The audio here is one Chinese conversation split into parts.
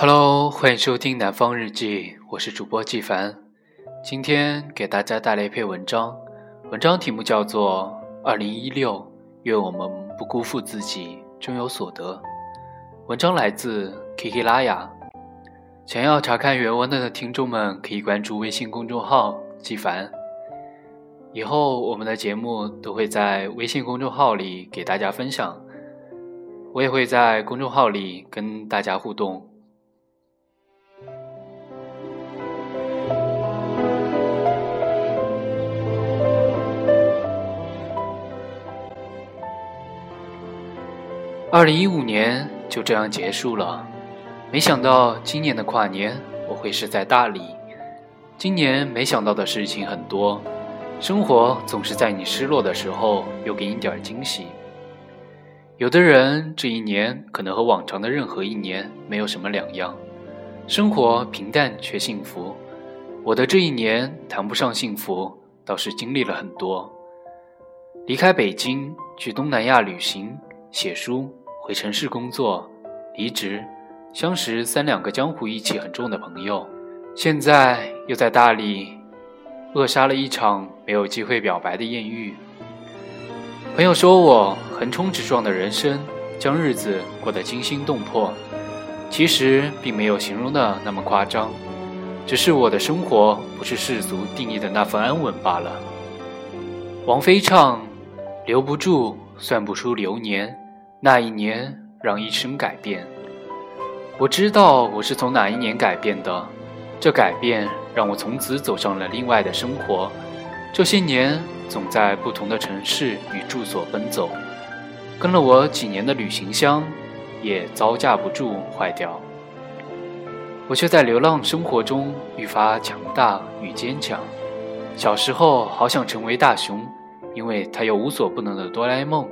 Hello，欢迎收听南方日记，我是主播纪凡。今天给大家带来一篇文章，文章题目叫做《二零一六》，愿我们不辜负自己，终有所得。文章来自 Kiki 拉雅。想要查看原文的听众们，可以关注微信公众号“纪凡”。以后我们的节目都会在微信公众号里给大家分享，我也会在公众号里跟大家互动。二零一五年就这样结束了，没想到今年的跨年我会是在大理。今年没想到的事情很多，生活总是在你失落的时候又给你点惊喜。有的人这一年可能和往常的任何一年没有什么两样，生活平淡却幸福。我的这一年谈不上幸福，倒是经历了很多。离开北京去东南亚旅行，写书。回城市工作，离职，相识三两个江湖义气很重的朋友，现在又在大理扼杀了一场没有机会表白的艳遇。朋友说我横冲直撞的人生，将日子过得惊心动魄，其实并没有形容的那么夸张，只是我的生活不是世俗定义的那份安稳罢了。王菲唱：“留不住，算不出流年。”那一年让一生改变，我知道我是从哪一年改变的，这改变让我从此走上了另外的生活。这些年总在不同的城市与住所奔走，跟了我几年的旅行箱也招架不住坏掉，我却在流浪生活中愈发强大与坚强。小时候好想成为大雄，因为他有无所不能的哆啦 A 梦。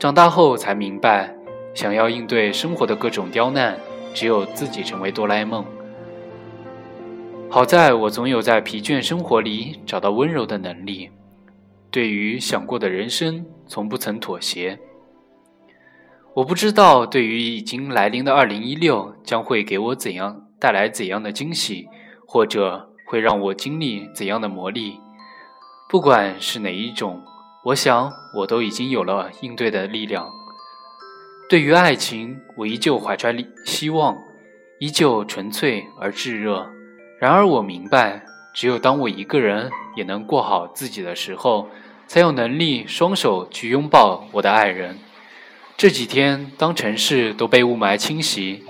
长大后才明白，想要应对生活的各种刁难，只有自己成为哆啦 A 梦。好在我总有在疲倦生活里找到温柔的能力，对于想过的人生，从不曾妥协。我不知道对于已经来临的二零一六将会给我怎样带来怎样的惊喜，或者会让我经历怎样的磨砺。不管是哪一种。我想，我都已经有了应对的力量。对于爱情，我依旧怀揣希望，依旧纯粹而炙热。然而，我明白，只有当我一个人也能过好自己的时候，才有能力双手去拥抱我的爱人。这几天，当城市都被雾霾侵袭，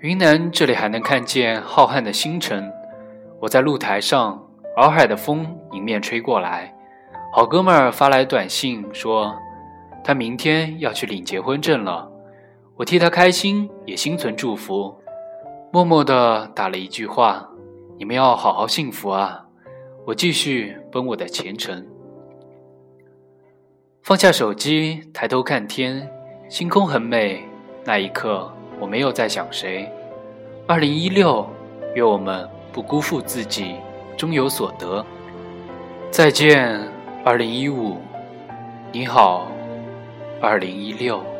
云南这里还能看见浩瀚的星辰。我在露台上，洱海的风迎面吹过来。好哥们儿发来短信说，他明天要去领结婚证了。我替他开心，也心存祝福，默默地打了一句话：“你们要好好幸福啊！”我继续奔我的前程。放下手机，抬头看天，星空很美。那一刻，我没有在想谁。二零一六，愿我们不辜负自己，终有所得。再见。二零一五，你好，二零一六。